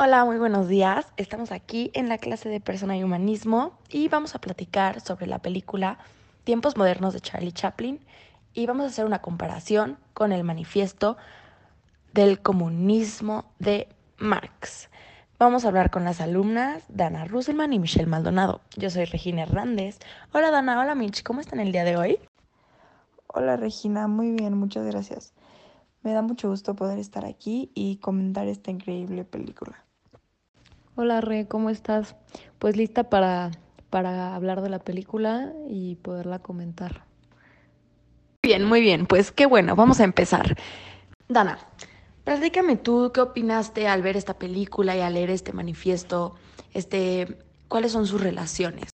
Hola, muy buenos días. Estamos aquí en la clase de Persona y Humanismo y vamos a platicar sobre la película Tiempos Modernos de Charlie Chaplin y vamos a hacer una comparación con el manifiesto del comunismo de Marx. Vamos a hablar con las alumnas Dana Russelman y Michelle Maldonado. Yo soy Regina Hernández. Hola Dana, hola Mitch, ¿cómo están el día de hoy? Hola Regina, muy bien, muchas gracias. Me da mucho gusto poder estar aquí y comentar esta increíble película. Hola Re, ¿cómo estás? Pues lista para, para hablar de la película y poderla comentar. Bien, muy bien, pues qué bueno, vamos a empezar. Dana, platícame tú qué opinaste al ver esta película y al leer este manifiesto, este, ¿cuáles son sus relaciones?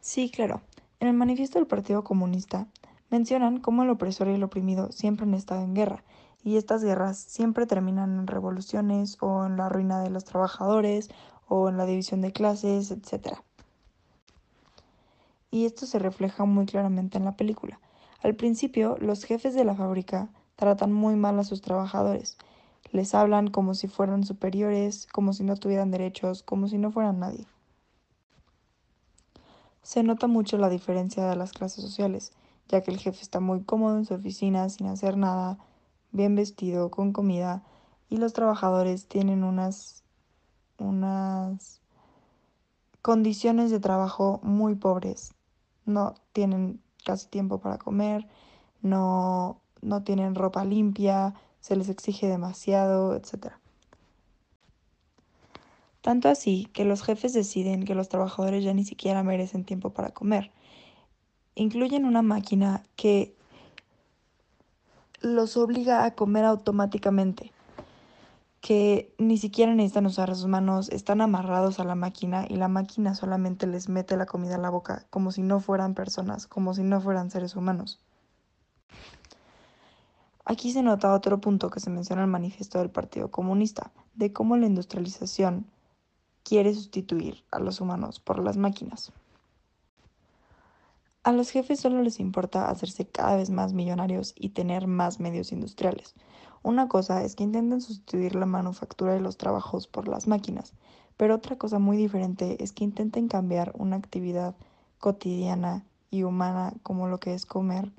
Sí, claro. En el manifiesto del Partido Comunista mencionan cómo el opresor y el oprimido siempre han estado en guerra y estas guerras siempre terminan en revoluciones o en la ruina de los trabajadores o en la división de clases, etc. Y esto se refleja muy claramente en la película. Al principio, los jefes de la fábrica tratan muy mal a sus trabajadores. Les hablan como si fueran superiores, como si no tuvieran derechos, como si no fueran nadie. Se nota mucho la diferencia de las clases sociales, ya que el jefe está muy cómodo en su oficina sin hacer nada, bien vestido, con comida, y los trabajadores tienen unas, unas condiciones de trabajo muy pobres. No tienen casi tiempo para comer, no, no tienen ropa limpia, se les exige demasiado, etc. Tanto así que los jefes deciden que los trabajadores ya ni siquiera merecen tiempo para comer. Incluyen una máquina que los obliga a comer automáticamente, que ni siquiera necesitan usar sus manos, están amarrados a la máquina y la máquina solamente les mete la comida a la boca, como si no fueran personas, como si no fueran seres humanos. Aquí se nota otro punto que se menciona en el manifiesto del Partido Comunista, de cómo la industrialización quiere sustituir a los humanos por las máquinas. A los jefes solo les importa hacerse cada vez más millonarios y tener más medios industriales. Una cosa es que intenten sustituir la manufactura de los trabajos por las máquinas, pero otra cosa muy diferente es que intenten cambiar una actividad cotidiana y humana como lo que es comer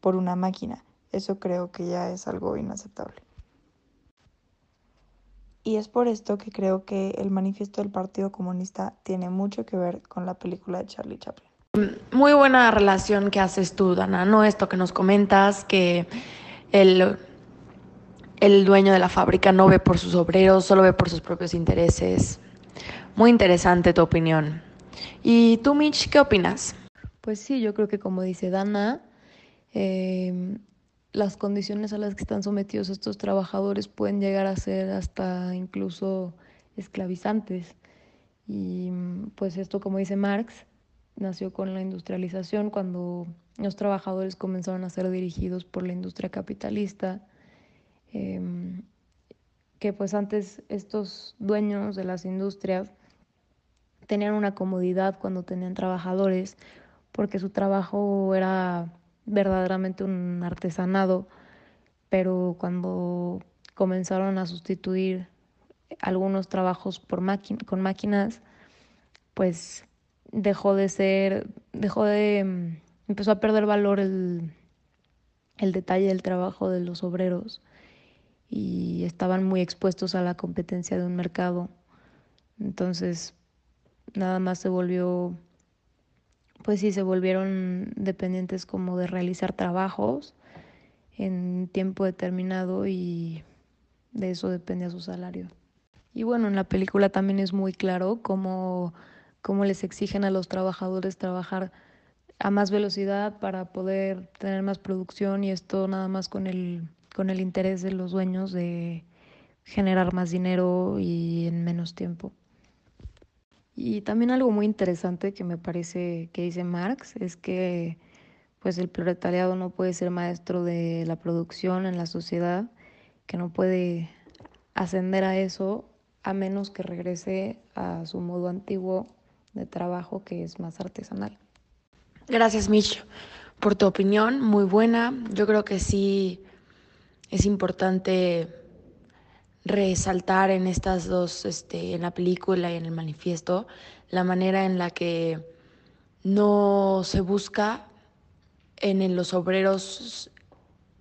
por una máquina. Eso creo que ya es algo inaceptable. Y es por esto que creo que el manifiesto del Partido Comunista tiene mucho que ver con la película de Charlie Chaplin. Muy buena relación que haces tú, Dana, ¿no? Esto que nos comentas, que el, el dueño de la fábrica no ve por sus obreros, solo ve por sus propios intereses. Muy interesante tu opinión. ¿Y tú, Mitch, qué opinas? Pues sí, yo creo que como dice Dana, eh, las condiciones a las que están sometidos estos trabajadores pueden llegar a ser hasta incluso esclavizantes. Y pues esto, como dice Marx, nació con la industrialización, cuando los trabajadores comenzaron a ser dirigidos por la industria capitalista, em, que pues antes estos dueños de las industrias tenían una comodidad cuando tenían trabajadores, porque su trabajo era verdaderamente un artesanado, pero cuando comenzaron a sustituir algunos trabajos por con máquinas, pues dejó de ser, dejó de, mm, empezó a perder valor el, el detalle del trabajo de los obreros y estaban muy expuestos a la competencia de un mercado. Entonces, nada más se volvió, pues sí, se volvieron dependientes como de realizar trabajos en tiempo determinado y de eso dependía su salario. Y bueno, en la película también es muy claro cómo cómo les exigen a los trabajadores trabajar a más velocidad para poder tener más producción y esto nada más con el, con el interés de los dueños de generar más dinero y en menos tiempo. Y también algo muy interesante que me parece que dice Marx es que pues el proletariado no puede ser maestro de la producción en la sociedad, que no puede ascender a eso a menos que regrese a su modo antiguo de trabajo que es más artesanal. Gracias, Mitch, por tu opinión, muy buena. Yo creo que sí es importante resaltar en estas dos, este, en la película y en el manifiesto, la manera en la que no se busca en los obreros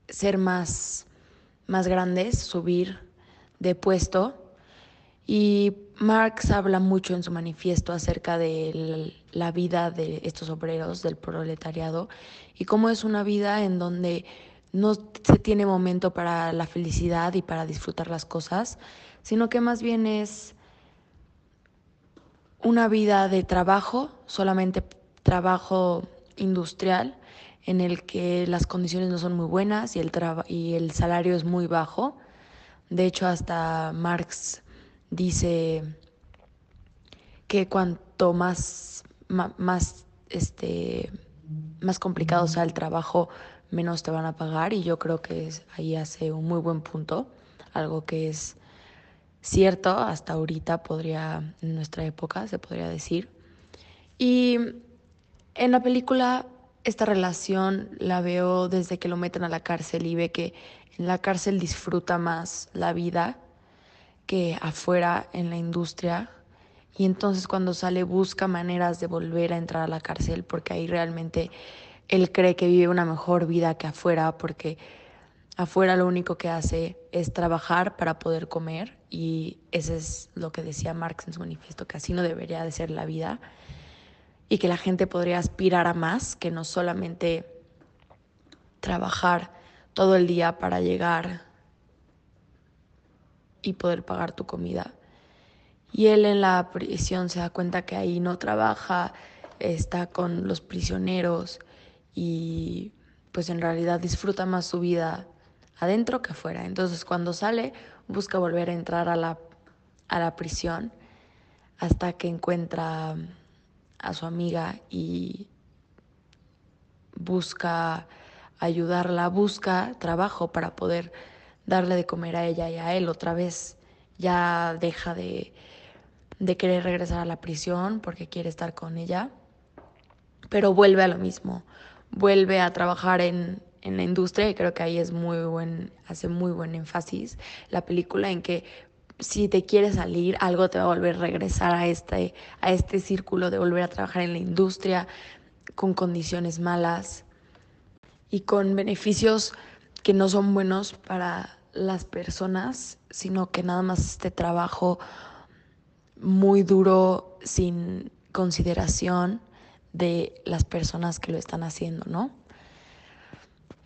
ser más, más grandes, subir de puesto. Y Marx habla mucho en su manifiesto acerca de la vida de estos obreros, del proletariado, y cómo es una vida en donde no se tiene momento para la felicidad y para disfrutar las cosas, sino que más bien es una vida de trabajo, solamente trabajo industrial, en el que las condiciones no son muy buenas y el, y el salario es muy bajo. De hecho, hasta Marx dice que cuanto más, más, este, más complicado sea el trabajo, menos te van a pagar y yo creo que ahí hace un muy buen punto, algo que es cierto hasta ahorita podría, en nuestra época se podría decir. Y en la película esta relación la veo desde que lo meten a la cárcel y ve que en la cárcel disfruta más la vida que afuera en la industria. Y entonces cuando sale busca maneras de volver a entrar a la cárcel porque ahí realmente él cree que vive una mejor vida que afuera porque afuera lo único que hace es trabajar para poder comer y eso es lo que decía Marx en su manifiesto, que así no debería de ser la vida y que la gente podría aspirar a más, que no solamente trabajar todo el día para llegar y poder pagar tu comida. Y él en la prisión se da cuenta que ahí no trabaja, está con los prisioneros y pues en realidad disfruta más su vida adentro que afuera. Entonces cuando sale busca volver a entrar a la, a la prisión hasta que encuentra a su amiga y busca ayudarla, busca trabajo para poder darle de comer a ella y a él otra vez. Ya deja de, de querer regresar a la prisión porque quiere estar con ella, pero vuelve a lo mismo, vuelve a trabajar en, en la industria y creo que ahí es muy buen, hace muy buen énfasis la película en que si te quieres salir, algo te va a volver a regresar a este, a este círculo de volver a trabajar en la industria con condiciones malas y con beneficios que no son buenos para las personas, sino que nada más este trabajo muy duro sin consideración de las personas que lo están haciendo, ¿no?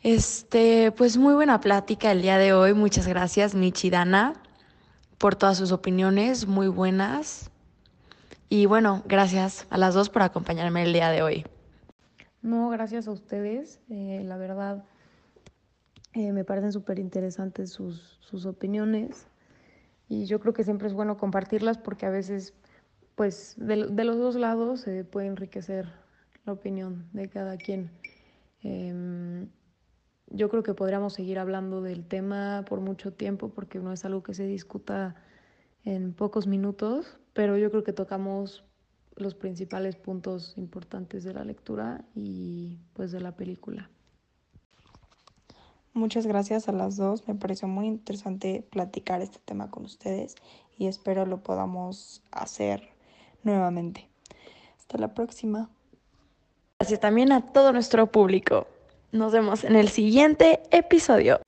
Este, pues muy buena plática el día de hoy. Muchas gracias, Michidana, por todas sus opiniones muy buenas. Y bueno, gracias a las dos por acompañarme el día de hoy. No, gracias a ustedes. Eh, la verdad, eh, me parecen súper interesantes sus, sus opiniones. Y yo creo que siempre es bueno compartirlas porque a veces, pues, de, de los dos lados se puede enriquecer la opinión de cada quien. Em, yo creo que podríamos seguir hablando del tema por mucho tiempo porque no es algo que se discuta en pocos minutos, pero yo creo que tocamos los principales puntos importantes de la lectura y pues de la película. Muchas gracias a las dos, me pareció muy interesante platicar este tema con ustedes y espero lo podamos hacer nuevamente. Hasta la próxima. Gracias también a todo nuestro público. Nos vemos en el siguiente episodio.